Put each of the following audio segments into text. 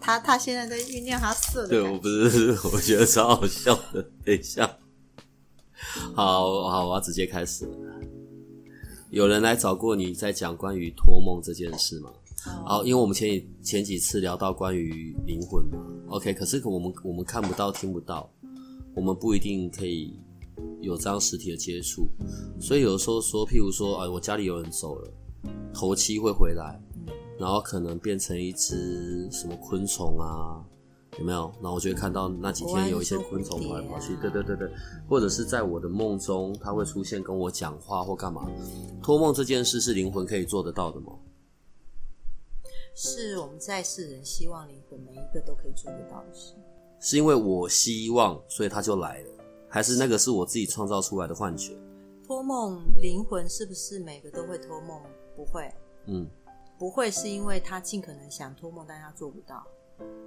他他现在在酝酿他色的对，我不是，我觉得超好笑的。等一下，好好，我要直接开始了。有人来找过你，在讲关于托梦这件事吗？好，因为我们前几前几次聊到关于灵魂嘛，OK，可是我们我们看不到、听不到，我们不一定可以有这样实体的接触，所以有时候说，譬如说，哎，我家里有人走了，头七会回来，然后可能变成一只什么昆虫啊，有没有？然后我就会看到那几天有一些昆虫跑来跑去，对对对对，或者是在我的梦中，它会出现跟我讲话或干嘛。托梦这件事是灵魂可以做得到的吗？是我们在世人希望灵魂每一个都可以做得到的事。是因为我希望，所以它就来了，还是那个是我自己创造出来的幻觉？托梦灵魂是不是每个都会托梦？不会，嗯，不会是因为他尽可能想托梦，但他做不到。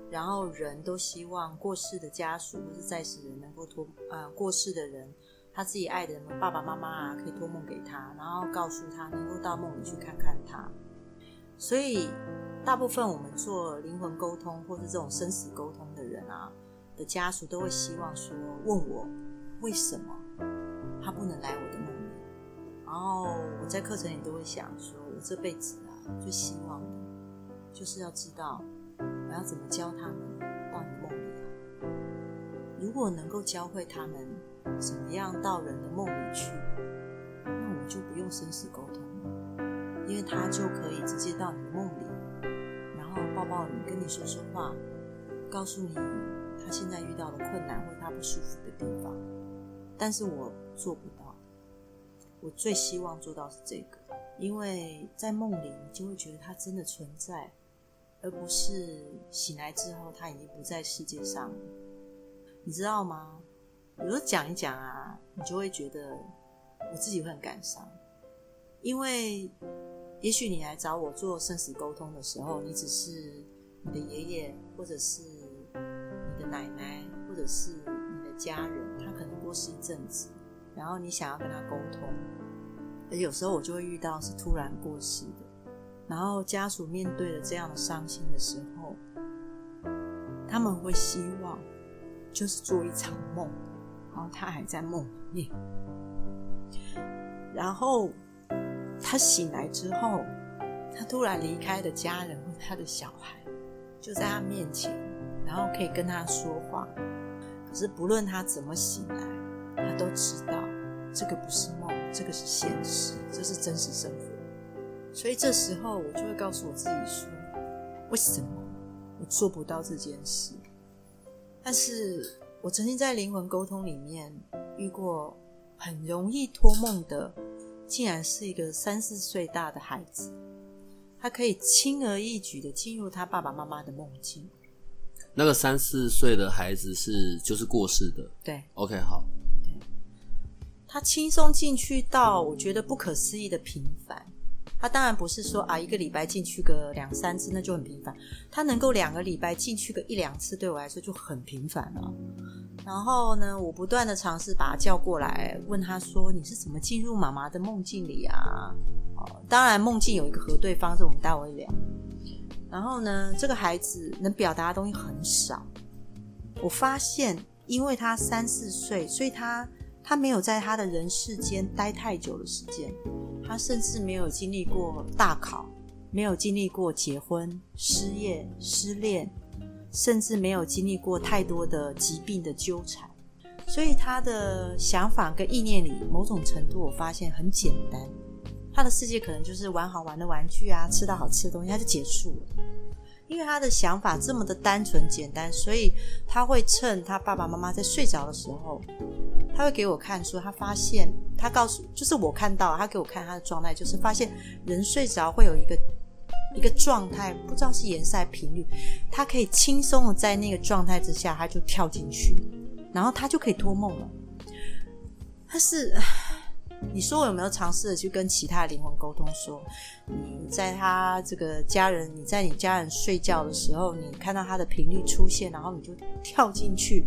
然后人都希望过世的家属或是在世人能够托呃过世的人，他自己爱的人爸爸妈妈啊，可以托梦给他，然后告诉他能够到梦里去看看他。所以大部分我们做灵魂沟通或是这种生死沟通的人啊的家属，都会希望说问我为什么他不能来我的梦里。然后我在课程里都会想说，我这辈子最希望的就是要知道我要怎么教他们到你梦里来。如果能够教会他们怎么样到人的梦里去，那我就不用生死沟通，因为他就可以直接到你的梦里，然后抱抱你，跟你说说话，告诉你他现在遇到的困难或他不舒服的地方。但是我做不到，我最希望做到是这个，因为在梦里你就会觉得他真的存在，而不是醒来之后他已经不在世界上了。你知道吗？有时候讲一讲啊，你就会觉得我自己会很感伤，因为也许你来找我做生死沟通的时候，你只是你的爷爷，或者是你的奶奶，或者是你的家人，他可能过世一阵子，然后你想要跟他沟通，有时候我就会遇到是突然过世的，然后家属面对了这样的伤心的时候，他们会希望就是做一场梦，然后他还在梦里面，然后他醒来之后，他突然离开的家人或他的小孩就在他面前，然后可以跟他说话。可是不论他怎么醒来，他都知道这个不是梦，这个是现实，这是真实生活。所以这时候我就会告诉我自己说：为什么我做不到这件事？但是我曾经在灵魂沟通里面遇过很容易托梦的，竟然是一个三四岁大的孩子，他可以轻而易举的进入他爸爸妈妈的梦境。那个三四岁的孩子是就是过世的。对 OK，好，他轻松进去到我觉得不可思议的频繁。他当然不是说啊，一个礼拜进去个两三次那就很频繁。他能够两个礼拜进去个一两次，对我来说就很频繁了。然后呢，我不断的尝试把他叫过来，问他说：“你是怎么进入妈妈的梦境里啊？”哦，当然梦境有一个核对方，这我们待会聊。然后呢，这个孩子能表达的东西很少。我发现，因为他三四岁，所以他他没有在他的人世间待太久的时间，他甚至没有经历过大考，没有经历过结婚、失业、失恋，甚至没有经历过太多的疾病的纠缠，所以他的想法跟意念里，某种程度我发现很简单。他的世界可能就是玩好玩的玩具啊，吃到好吃的东西，他就结束了。因为他的想法这么的单纯简单，所以他会趁他爸爸妈妈在睡着的时候，他会给我看说，他发现他告诉，就是我看到他给我看他的状态，就是发现人睡着会有一个一个状态，不知道是颜色还频率，他可以轻松的在那个状态之下，他就跳进去，然后他就可以托梦了。但是，你说我有没有尝试的去跟其他灵魂沟通？说你在他这个家人，你在你家人睡觉的时候，你看到他的频率出现，然后你就跳进去。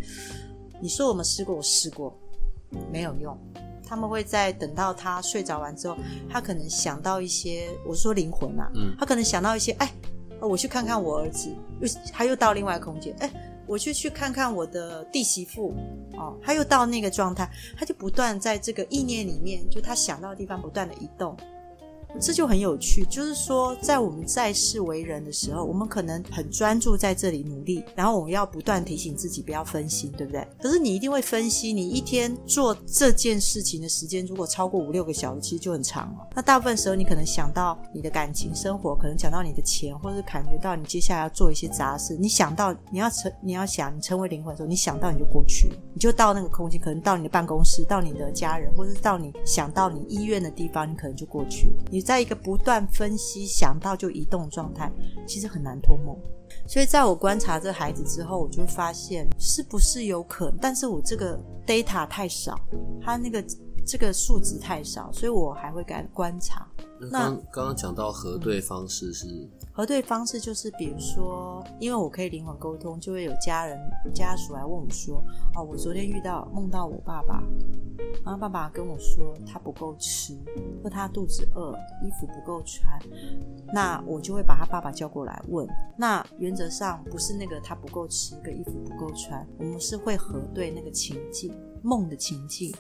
你说我们试过，我试过，没有用。他们会在等到他睡着完之后，他可能想到一些，我说灵魂啊，嗯他可能想到一些，哎，我去看看我儿子，又他又到另外空间，哎，我去去看看我的弟媳妇，哦，他又到那个状态，他就不断在这个意念里面，就他想到的地方不断的移动。这就很有趣，就是说，在我们在世为人的时候，我们可能很专注在这里努力，然后我们要不断提醒自己不要分心，对不对？可是你一定会分析，你一天做这件事情的时间如果超过五六个小时，其实就很长了。那大部分时候，你可能想到你的感情生活，可能想到你的钱，或者是感觉到你接下来要做一些杂事。你想到你要成，你要想你成为灵魂的时候，你想到你就过去，你就到那个空间，可能到你的办公室，到你的家人，或者是到你想到你医院的地方，你可能就过去了。你在一个不断分析、想到就移动状态，其实很难脱梦。所以，在我观察这孩子之后，我就发现是不是有可能，但是我这个 data 太少，他那个这个数值太少，所以我还会敢观察。那刚刚刚讲到核对方式是，核对方式就是，比如说，因为我可以灵魂沟通，就会有家人家属来问我说：“哦，我昨天遇到梦到我爸爸，然后爸爸跟我说他不够吃，或他肚子饿，衣服不够穿。”那我就会把他爸爸叫过来问。那原则上不是那个他不够吃，跟衣服不够穿，我们是会核对那个情境，梦的情境。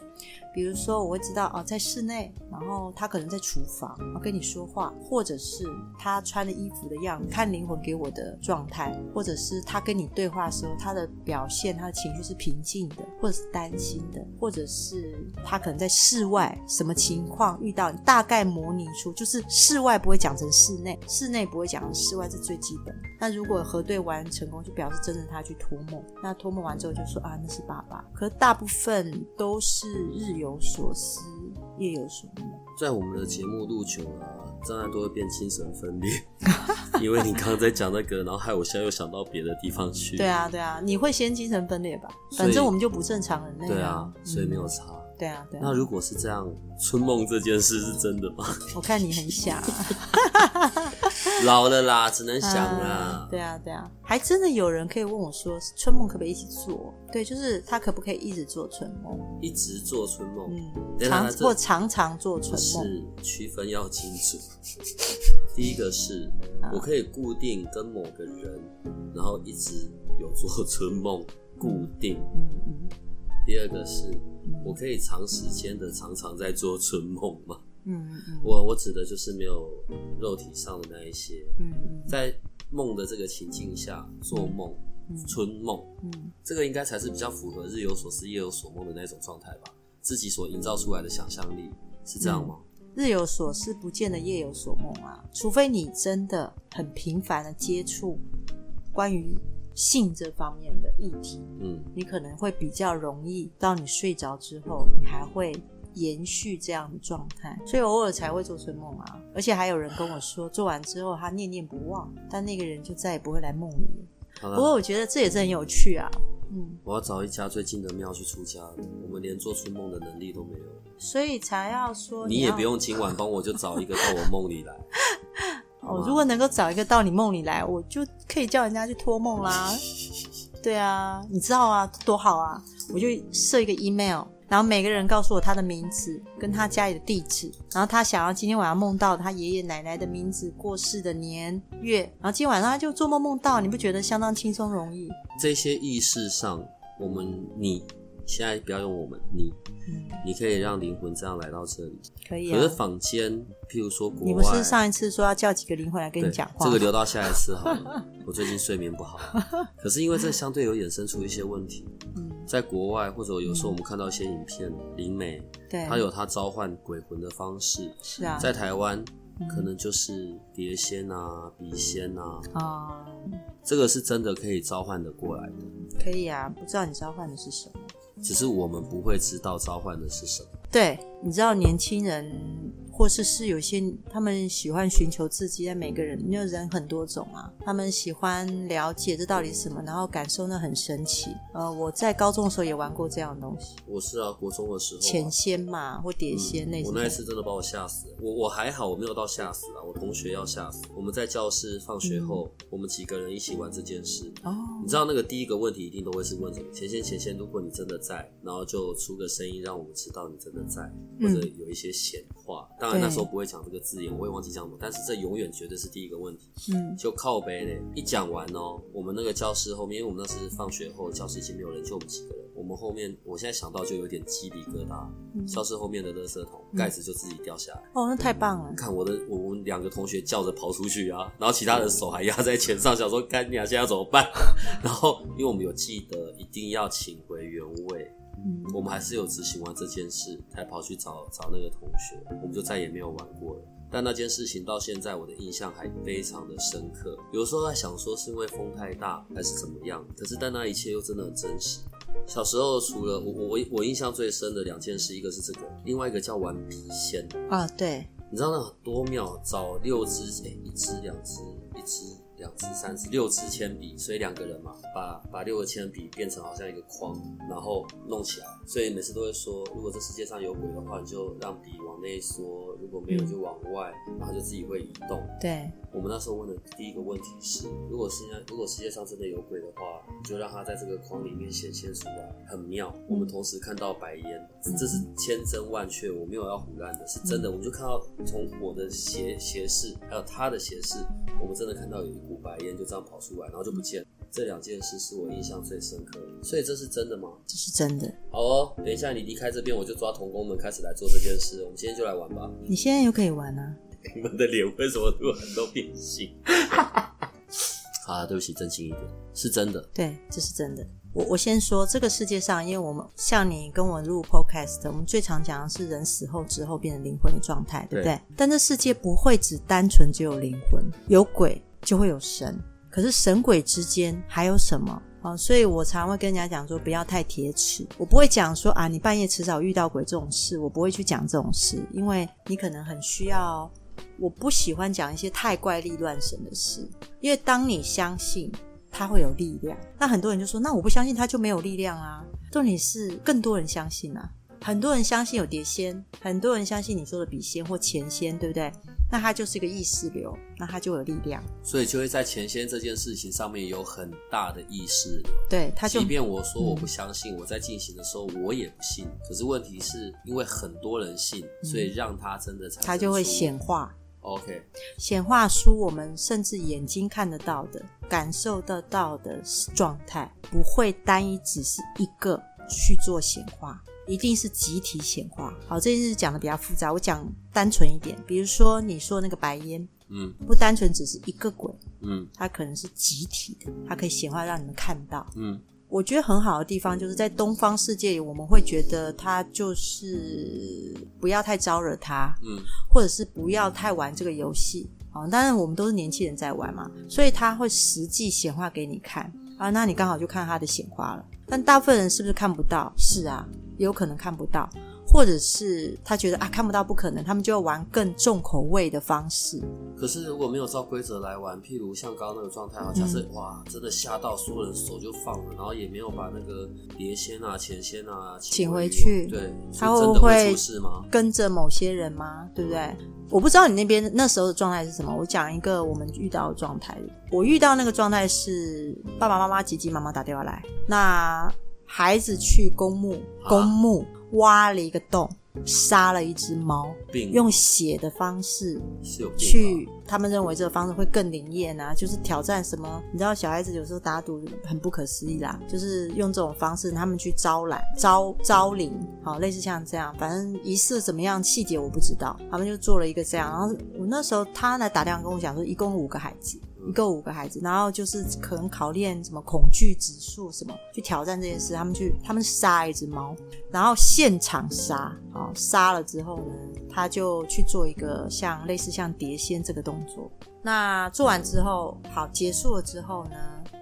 比如说，我会知道哦，在室内，然后他可能在厨房，然后跟你说话，或者是他穿的衣服的样子，看灵魂给我的状态，或者是他跟你对话的时候，他的表现，他的情绪是平静的，或者是担心的，或者是他可能在室外什么情况遇到，大概模拟出，就是室外不会讲成室内，室内不会讲成室外，是最基本。那如果核对完成功，就表示真的他去托梦。那托梦完之后就说啊，那是爸爸。可大部分都是日语有所思，夜有所梦。在我们的节目录久了、啊，当然都会变精神分裂，因为你刚刚在讲那个，然后害我现在又想到别的地方去。对啊，对啊，你会先精神分裂吧？反正我们就不正常人类对啊，所以没有嗯差。对啊，对啊。那如果是这样，春梦这件事是真的吗？我看你很想啊，老了啦，只能想啊啦。对啊，对啊，还真的有人可以问我说，春梦可不可以一起做？对，就是他可不可以一直做春梦？一直做春梦，常或常常做春梦。是区分要清楚。第一个是我可以固定跟某个人，然后一直有做春梦，固定。嗯嗯第二个是我可以长时间的常常在做春梦吗？嗯嗯我我指的就是没有肉体上的那一些，嗯嗯在梦的这个情境下做梦，春梦，嗯这个应该才是比较符合日有所思夜有所梦的那种状态吧？自己所营造出来的想象力是这样吗？日有所思，不见得夜有所梦啊。除非你真的很频繁的接触关于性这方面的议题，嗯，你可能会比较容易到你睡着之后，你还会延续这样的状态，所以偶尔才会做春梦啊。而且还有人跟我说，做完之后他念念不忘，但那个人就再也不会来梦里不过，我觉得这也是很有趣啊，嗯，我要找一家最近的庙去出家了。我们连做春梦的能力都没有，所以才要说要你也不用今晚帮我就找一个到我梦里来。好哦，如果能够找一个到你梦里来，我就可以叫人家去托梦啦。对啊，你知道啊，多好啊！我就设一个 email，然后每个人告诉我他的名字跟他家里的地址，然后他想要今天晚上梦到他爷爷奶奶的名字、过世的年月，然后今天晚上他就做梦梦到，你不觉得相当轻松容易？这些意识上，我们你现在不要用我们你，嗯，你可以让灵魂这样来到这里。可以可是啊。坊间，譬如说国外，你不是上一次说要叫几个灵魂来跟对你讲话？这个留到下一次好了。我最近睡眠不好，可是因为这相对有衍生出一些问题。嗯，在国外或者有时候我们看到一些影片，灵媒对，他有他召唤鬼魂的方式，是啊，在台湾可能就是碟仙啊、笔仙啊，啊、这个是真的可以召唤的过来的，可以啊，不知道你召唤的是什么。只是我们不会知道召唤的是什么。对，你知道年轻人或是是有些他们喜欢寻求刺激，但每个人因为人很多种啊，他们喜欢了解这到底是什么，然后感受那很神奇。呃，我在高中的时候也玩过这样的东西，我是啊，国中的时候啊、钱仙嘛或碟仙类似的。我那一次真的把我吓死了。我我还好，我没有到吓死啊。我同学要吓死。我们在教室放学后，我们几个人一起玩这件事。哦，你知道那个第一个问题一定都会是问什么？前仙前仙，如果你真的在，然后就出个声音让我们知道你真的在，或者有一些闲话。当然那时候不会讲这个字眼，我也忘记讲什么，但是这永远绝对是第一个问题。嗯，就靠背嘞，一讲完哦，我们那个教室后面，因为我们那时放学后，教室已经没有人，就我们几个人。我们后面，我现在想到就有点鸡皮疙瘩。教室后面的垃圾桶盖子就自己掉下来。哦，那太棒了。看我的，我们两个同学叫着跑出去啊，然后其他人手还压在前上，想说干你啊，现在要怎么办？然后因为我们有记得一定要请回原位，嗯，我们还是有执行完这件事，才跑去找找那个同学，我们就再也没有玩过了。但那件事情到现在我的印象还非常的深刻。有时候在想说是因为风太大还是怎么样，可是但那一切又真的很真实。小时候除了我我我印象最深的两件事，一个是这个，另外一个叫玩皮仙。啊，对，你知道那很多妙，找六只哎、一只两只一支两支三支六支铅笔，所以两个人嘛，把把六个铅笔变成好像一个框，然后弄起来。所以每次都会说，如果这世界上有鬼的话，你就让笔往内缩；如果没有就往外，然后就自己会移动。对，我们那时候问的第一个问题是：如果世界如果世界上真的有鬼的话，你就让它在这个框里面显现出来，很妙。我们同时看到白烟，这是千真万确，我没有要胡乱的，是真的。我们就看到从我的斜斜视，还有他的斜视，我们真的看到有一股白烟就这样跑出来，然后就不见了。这两件事是我印象最深刻的，所以这是真的吗？这是真的。好哦，等一下你离开这边，我就抓童工们开始来做这件事。我们今天就来玩吧。你现在又可以玩啊？你们的脸为什么突然都变形？好啊，对不起，真心一点，是真的。对，这是真的。我我先说，这个世界上，因为我们像你跟我录 podcast，我们最常讲的是人死后之后变成灵魂的状态，对不对？但这世界不会只单纯只有灵魂，有鬼就会有神。可是神鬼之间还有什么啊？所以我常会跟人家讲说，不要太铁齿。我不会讲说啊，你半夜迟早遇到鬼这种事，我不会去讲这种事，因为你可能很需要。我不喜欢讲一些太怪力乱神的事，因为当你相信它会有力量，那很多人就说，那我不相信它就没有力量啊。重点是更多人相信啊，很多人相信有碟仙，很多人相信你说的笔仙或钱仙，对不对？那它就是一个意识流，那它就有力量。所以就会在前仙这件事情上面有很大的意识流。对，它就即便我说我不相信，我在进行的时候我也不信。可是问题是因为很多人信，所以让它真的产生它就会显化。OK，显化出我们甚至眼睛看得到的、感受得到的状态，不会单一只是一个去做显化，一定是集体显化。好，这件事讲的比较复杂，我讲单纯一点。比如说你说那个白烟，嗯不单纯只是一个鬼，嗯它可能是集体的，它可以显化让你们看到。嗯我觉得很好的地方就是在东方世界里，我们会觉得它就是不要太招惹它，嗯或者是不要太玩这个游戏啊。当然，我们都是年轻人在玩嘛，所以他会实际显化给你看啊，那你刚好就看他的显化了。但大部分人是不是看不到？是啊，也有可能看不到，或者是他觉得啊看不到不可能，他们就要玩更重口味的方式。可是如果没有照规则来玩，譬如像刚刚那个状态，好像是、嗯哇，真的吓到所有人手就放了，然后也没有把那个碟仙啊、钱仙啊请回回去对，他是真的会出事吗？跟着某些人吗？对不对？我不知道你那边那时候的状态是什么。我讲一个我们遇到的状态。我遇到那个状态是爸爸妈妈急急忙忙打电话来，那孩子去公墓，啊公墓挖了一个洞，杀了一只猫，病用血的方式去，他们认为这个方式会更灵验啊，就是挑战什么？你知道小孩子有时候打赌很不可思议啦，就是用这种方式他们去招揽、招招灵，好，类似像这样，反正仪式怎么样细节我不知道，他们就做了一个这样。然后我那时候他来打电话跟我讲说，一共五个孩子。一个五个孩子，然后就是可能考验什么恐惧指数什么，去挑战这件事。他们去，他们杀一只猫，然后现场杀，好杀了之后呢，他就去做一个像类似像碟仙这个动作。那做完之后，好结束了之后呢，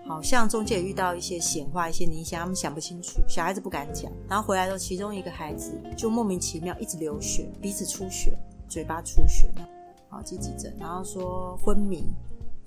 好像中间也遇到一些显化、一些影响，他们想不清楚，小孩子不敢讲。然后回来之后，其中一个孩子就莫名其妙一直流血，鼻子出血。嘴巴出血，好去急诊，然后说昏迷，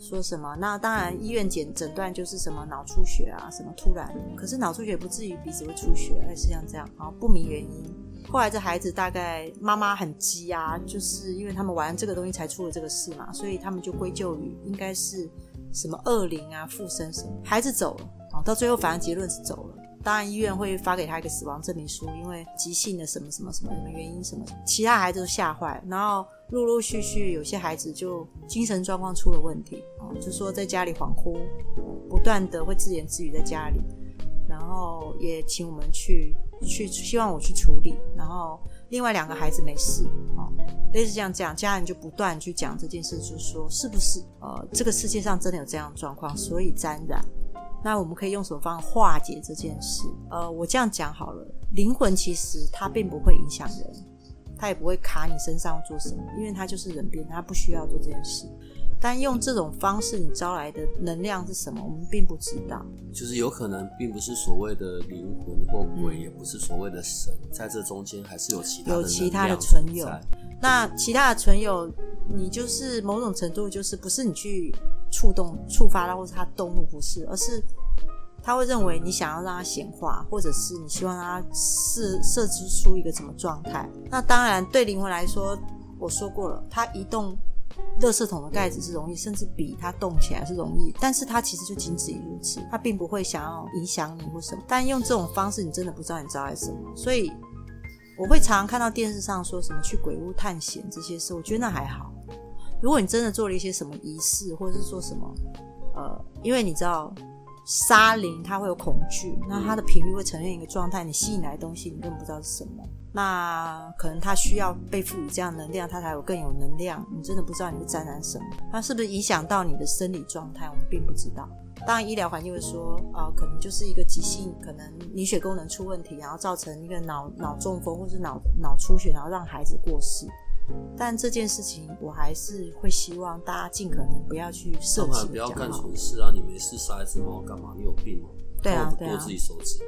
说什么？那当然医院检诊断就是什么脑出血啊，什么突然，可是脑出血不至于鼻子会出血，而是像这样，啊不明原因。后来这孩子大概妈妈很急啊，就是因为他们玩这个东西才出了这个事嘛，所以他们就归咎于应该是什么恶灵啊附身什么。孩子走了，啊到最后反正结论是走了。当然医院会发给他一个死亡证明书，因为急性的什么什么什么什么原因什么。其他孩子都吓坏，然后陆陆续续有些孩子就精神状况出了问题啊，就说在家里恍惚，不断的会自言自语在家里，然后也请我们去。去希望我去处理，然后另外两个孩子没事啊，类似这样讲，家人就不断去讲这件事，就说是不是呃这个世界上真的有这样的状况，所以沾染，那我们可以用什么方法化解这件事？呃，我这样讲好了，灵魂其实它并不会影响人，它也不会卡你身上做什么，因为它就是人变，它不需要做这件事。但用这种方式，你招来的能量是什么？我们并不知道。就是有可能并不是所谓的灵魂或鬼，也不是所谓的神，在这中间还是有其他有其他的存有。那其他的存有，你就是某种程度就是不是你去触动、触发到，或者他动怒不是，而是他会认为你想要让他显化，或者是你希望让他设设置出一个什么状态。那当然，对灵魂来说，我说过了，它移动。垃圾桶的盖子是容易，甚至比它动起来是容易，但是它其实就仅止于如此，他并不会想要影响你或什么。但用这种方式，你真的不知道你招来什么。所以我会常常看到电视上说什么去鬼屋探险这些事，我觉得那还好。如果你真的做了一些什么仪式，或者是说什么，呃，因为你知道。沙灵它会有恐惧，那它的频率会呈现一个状态，你吸引来的东西你根本不知道是什么，那可能它需要被赋予这样能量，它才有更有能量。你真的不知道你会沾染什么，它是不是影响到你的生理状态，我们并不知道。当然，医疗环境会说啊，可能就是一个急性，可能凝血功能出问题，然后造成一个脑脑中风或是脑脑出血，然后让孩子过世。但这件事情，我还是会希望大家尽可能不要去涉及，不要干蠢事啊！你没事杀一只猫干嘛？你有病吗？对啊，对啊，剁自己手指。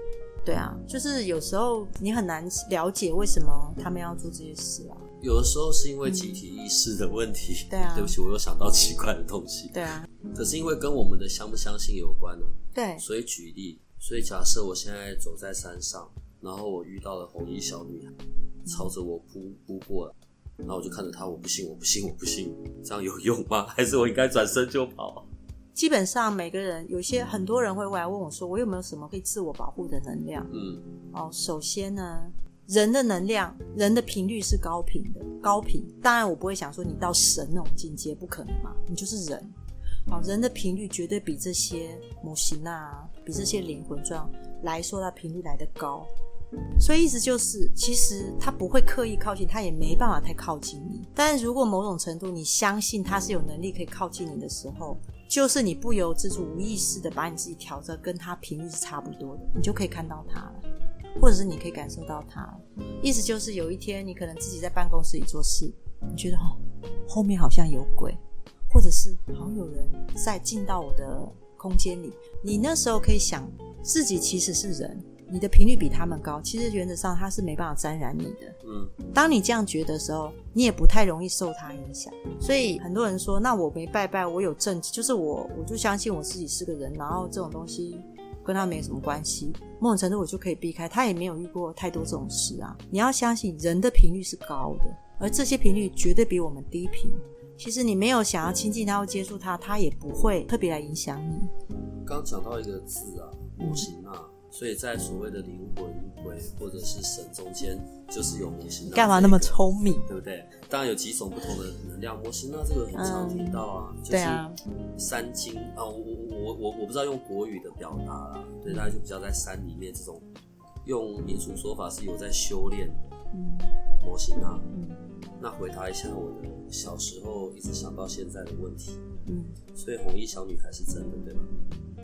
对啊，就是有时候你很难了解为什么他们要做这些事啊。有的时候是因为集体意识的问题。对啊，对不起，我又想到奇怪的东西。对啊，可是因为跟我们的相不相信有关呢。对，所以举例，所以假设我现在走在山上，然后我遇到了红衣小女孩，朝着我扑扑过来。然后我就看着他，我不信，我不信，我不信，这样有用吗？还是我应该转身就跑？基本上每个人，有些很多人会过来问我说：“我有没有什么可以自我保护的能量？”嗯，哦，首先呢，人的能量，人的频率是高频的，高频。当然，我不会想说你到神那种境界，不可能嘛，你就是人。好，人的频率绝对比这些模型啊，比这些灵魂状来说，它频率来的高。所以意思就是，其实他不会刻意靠近，他也没办法太靠近你。但如果某种程度你相信他是有能力可以靠近你的时候，就是你不由自主、无意识的把你自己调着跟他频率是差不多的，你就可以看到他了，或者是你可以感受到他。意思就是有一天你可能自己在办公室里做事，你觉得哦后面好像有鬼，或者是好像有人在进到我的空间里，你那时候可以想自己其实是人。你的频率比他们高，其实原则上他是没办法沾染你的。嗯，当你这样觉得的时候，你也不太容易受他影响。所以很多人说，那我没拜拜，我有证据，就是我我就相信我自己是个人，然后这种东西跟他没什么关系，某种程度我就可以避开。他也没有遇过太多这种事啊。你要相信人的频率是高的，而这些频率绝对比我们低频。其实你没有想要亲近他或接触他，他也不会特别来影响你。刚讲到一个字啊，模型啊。所以在所谓的灵魂鬼或者是神中间，就是有模型。干嘛那么聪明？对不对？当然有几种不同的能量模型，那这个很常听到啊，就是三精啊。我我我我我不知道用国语的表达啦，对，大家就比较在山里面这种，用民俗说法是有在修炼的模型啊。那回答一下我的小时候一直想到现在的问题。嗯，所以红衣小女孩是真的，对吧？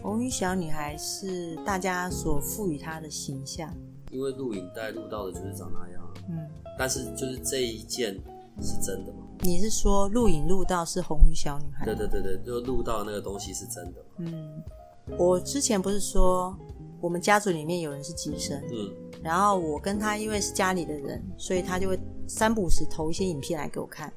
红衣小女孩是大家所赋予她的形象，因为录影带录到的就是长那样。嗯，但是就是这一件是真的吗？你是说录影录到是红衣小女孩？对对对对，就录到那个东西是真的。嗯，我之前不是说我们家族里面有人是机身，嗯，然后我跟他因为是家里的人，所以他就会三不五时投一些影片来给我看。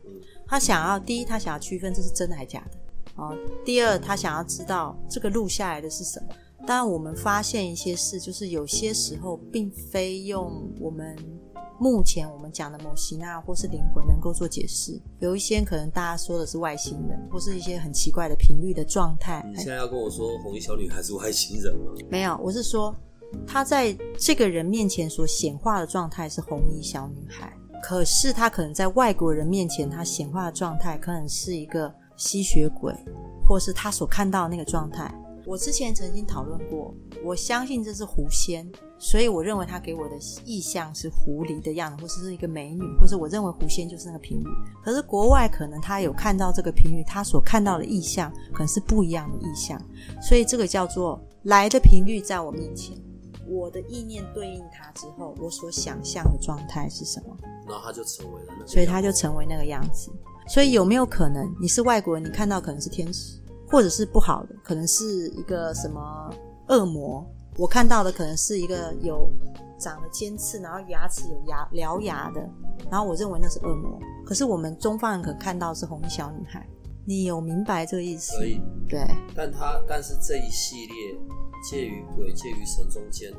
他想要第一，他想要区分这是真的还是假的。哦，第二，他想要知道这个录下来的是什么。当然，我们发现一些事，就是有些时候并非用我们目前我们讲的某型啊，或是灵魂能够做解释。有一些可能大家说的是外星人，或是一些很奇怪的频率的状态。你现在要跟我说红衣小女孩是外星人吗？没有，我是说她在这个人面前所显化的状态是红衣小女孩，可是她可能在外国人面前，她显化的状态可能是一个吸血鬼，或是他所看到的那个状态。我之前曾经讨论过，我相信这是狐仙，所以我认为他给我的意象是狐狸的样子，或者是一个美女，或是我认为狐仙就是那个频率。可是国外可能他有看到这个频率，他所看到的意象可能是不一样的意象，所以这个叫做来的频率在我面前，我的意念对应它之后，我所想象的状态是什么？然后他就成为了那个，所以他就成为那个样子。所以有没有可能你是外国人，你看到可能是天使？或者是不好的，可能是一个什么恶魔。我看到的可能是一个有长了尖刺，然后牙齿有牙獠牙的，然后我认为那是恶魔。可是我们中方人可看到是红衣小女孩。你有明白这个意思？可以。对。但他但是这一系列。介于鬼、介于神中间的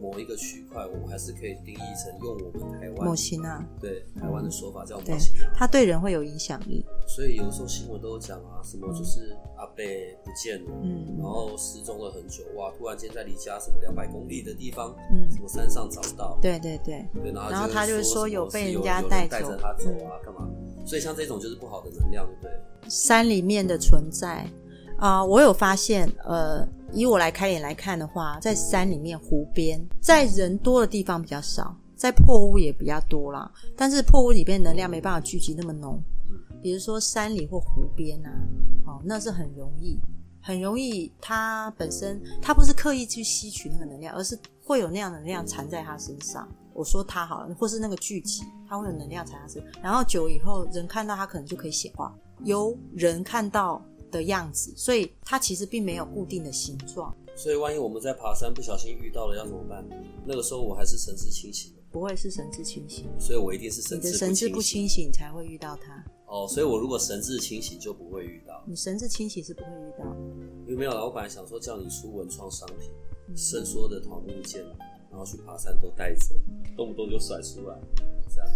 某一个区块，我们还是可以定义成用我们台湾某型啊，对台湾的说法叫某型啊，它对人会有影响力。所以有时候新闻都有讲啊，什么就是阿贝不见了，嗯，然后失踪了很久，哇，突然间在离家什么两百公里的地方，嗯，什么山上找到，对对对，对，然后他就是说有被人家带带着他走啊，干嘛？所以像这种就是不好的能量，对不对？山里面的存在啊，我有发现，呃。以我来开眼来看的话，在山里面、湖边，在人多的地方比较少，在破屋也比较多啦。但是破屋里边能量没办法聚集那么浓，比如说山里或湖边啊，哦，那是很容易，很容易。它本身它不是刻意去吸取那个能量，而是会有那样的能量缠在它身上。我说它好了，或是那个聚集，它会有能量缠在身，然后久以后人看到它可能就可以显化，由人看到。的样子，所以它其实并没有固定的形状。所以万一我们在爬山不小心遇到了，要怎么办？那个时候我还是神志清醒的，不会是神志清醒。所以我一定是神志神志不清醒才会遇到它。哦，所以我如果神志清醒就不会遇到。你神志清醒是不会遇到。有没有我本来想说叫你出文创商品，伸缩的桃木剑，然后去爬山都带着，动不动就甩出来，这样。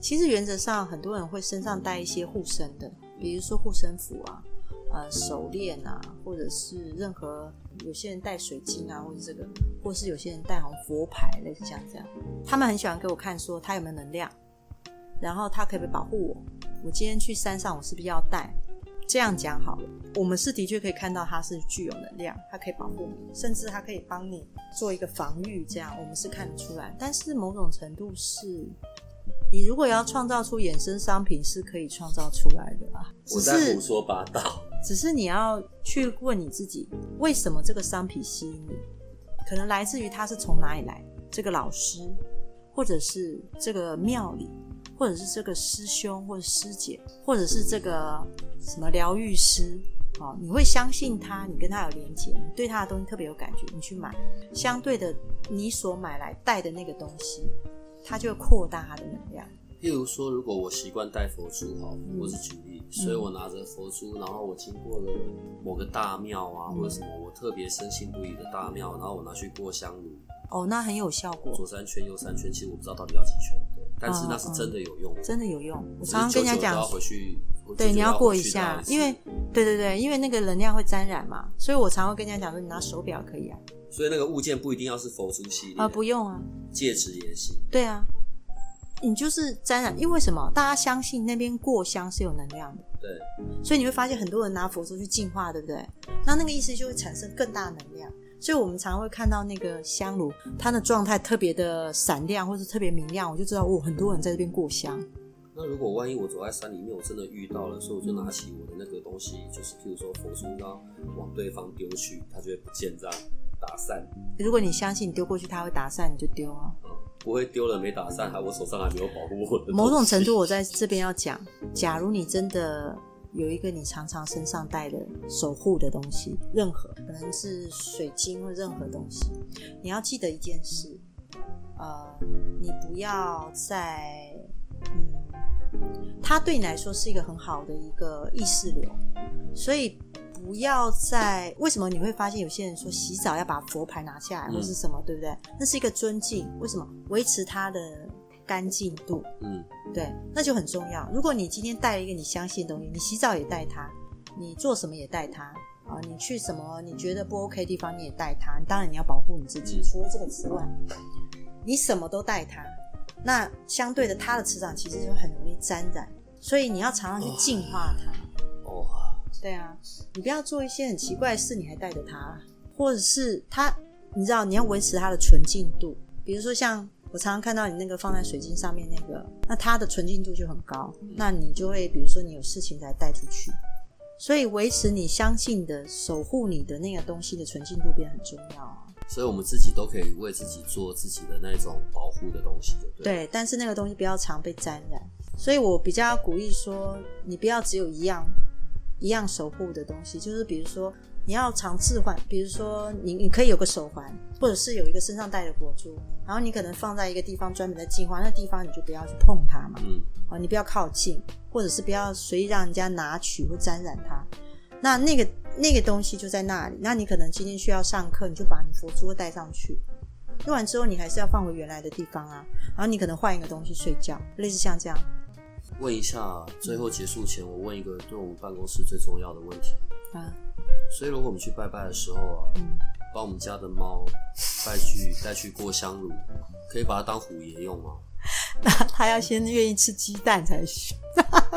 其实原则上很多人会身上带一些护身的，比如说护身符啊。呃，手链啊，或者是任何有些人戴水晶啊，或者这个，或是有些人戴红佛牌，类似像这样，他们很喜欢给我看，说他有没有能量，然后他可不可以保护我？我今天去山上，我是不是要带？这样讲好了，我们是的确可以看到它是具有能量，它可以保护你，甚至它可以帮你做一个防御，这样我们是看得出来。但是某种程度是。你如果要创造出衍生商品，是可以创造出来的啊。我在胡说八道。只是你要去问你自己，为什么这个商品吸引你？可能来自于它是从哪里来？这个老师，或者是这个庙里，或者是这个师兄或者师姐，或者是这个什么疗愈师。哦，你会相信他，你跟他有连接，你对他的东西特别有感觉，你去买。相对的，你所买来带的那个东西。它就会扩大它的能量。譬如说，如果我习惯带佛珠，哈，我是举例，所以我拿着佛珠，然后我经过了某个大庙啊，或者什么我特别深信不疑的大庙，然后我拿去过香炉，哦，那很有效果。左三圈，右三圈，其实我不知道到底要几圈，对，但是那是真的有用，真的有用。我常常跟人家讲，要回去，对，你要过一下，因为，对对对，因为那个能量会沾染嘛，所以我常会跟人家讲说，你拿手表可以啊。所以那个物件不一定要是佛珠系列啊，不用啊，戒指也行。对啊，你就是沾染，因为什么？大家相信那边过香是有能量的。对，所以你会发现很多人拿佛珠去净化，对不对？那那个意思就会产生更大能量。所以我们常会看到那个香炉，它的状态特别的闪亮，或是特别明亮，我就知道哦，很多人在这边过香。那如果万一我走在山里面，我真的遇到了，所以我就拿起我的那个东西，就是譬如说佛珠，然后往对方丢去，它就会不见，这样。打散。如果你相信你丢过去它会打散，你就丢啊。不会丢了没打散，还我手上还没有保护我的。某种程度，我在这边要讲，假如你真的有一个你常常身上带的守护的东西，任何可能是水晶或任何东西，你要记得一件事，呃，你不要在嗯，它对你来说是一个很好的一个意识流，所以不要在为什么你会发现有些人说洗澡要把佛牌拿下来或是什么，对不对？那是一个尊敬，为什么维持它的干净度？嗯，对，那就很重要。如果你今天带了一个你相信的东西，你洗澡也带它，你做什么也带它啊，你去什么你觉得不 OK 的地方你也带它，当然你要保护你自己。除了这个之外，你什么都带它，那相对的，它的磁场其实就很容易沾染，所以你要常常去净化它。哦，对啊，你不要做一些很奇怪的事，你还带着它，或者是它，你知道你要维持它的纯净度。比如说像我常常看到你那个放在水晶上面那个，那它的纯净度就很高，那你就会比如说你有事情才带出去，所以维持你相信的、守护你的那个东西的纯净度变得很重要啊。所以我们自己都可以为自己做自己的那种保护的东西，对不对？对，但是那个东西不要常被沾染，所以我比较鼓励说，你不要只有一样一样守护的东西，就是比如说你要常置换，比如说你你可以有个手环，或者是有一个身上带的佛珠，然后你可能放在一个地方专门的净化，那地方你就不要去碰它嘛，嗯，啊，你不要靠近，或者是不要随意让人家拿取或沾染它。那那个那个东西就在那里，那你可能今天需要上课，你就把你佛珠带上去，用完之后你还是要放回原来的地方啊。然后你可能换一个东西睡觉，类似像这样。问一下，最后结束前，我问一个对我们办公室最重要的问题啊。所以如果我们去拜拜的时候啊，嗯，把我们家的猫带去带去过香炉，可以把它当虎爷用吗？那他要先愿意吃鸡蛋才行。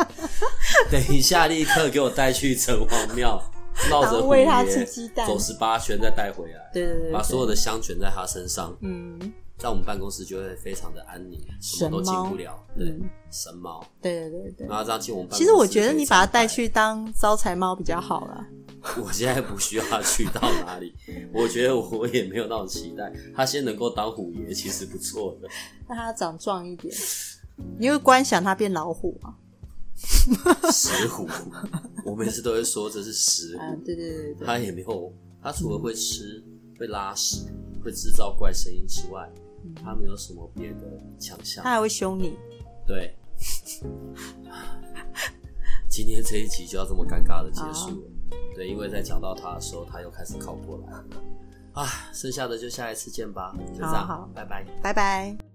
等一下，立刻给我带去城隍庙，绕着虎喂他爷吃鸡蛋走十八圈，再带回来。对对对，把所有的香卷在他身上，嗯，在我们办公室就会非常的安宁，什么都进不了。对，嗯神猫，对对对对。然后这样进我们办公室。其实我觉得你把它带，去当招财猫比较好啦。我现在不需要它去到哪里。我觉得我也没有那种期待，它先能够当虎爷，其实不错的。让它长壮一点，你会观想它变老虎啊？石虎，我每次都会说这是石啊虎，，对对对对，它也没有，它除了会吃、会拉屎、会制造怪声音之外，它没有什么别的强项他。还会凶你。对，今天这一集就要这么尴尬的结束了。对，因为在讲到他的时候，他又开始靠过来了。啊，剩下的就下一次见吧，就这样，好好拜拜。拜拜。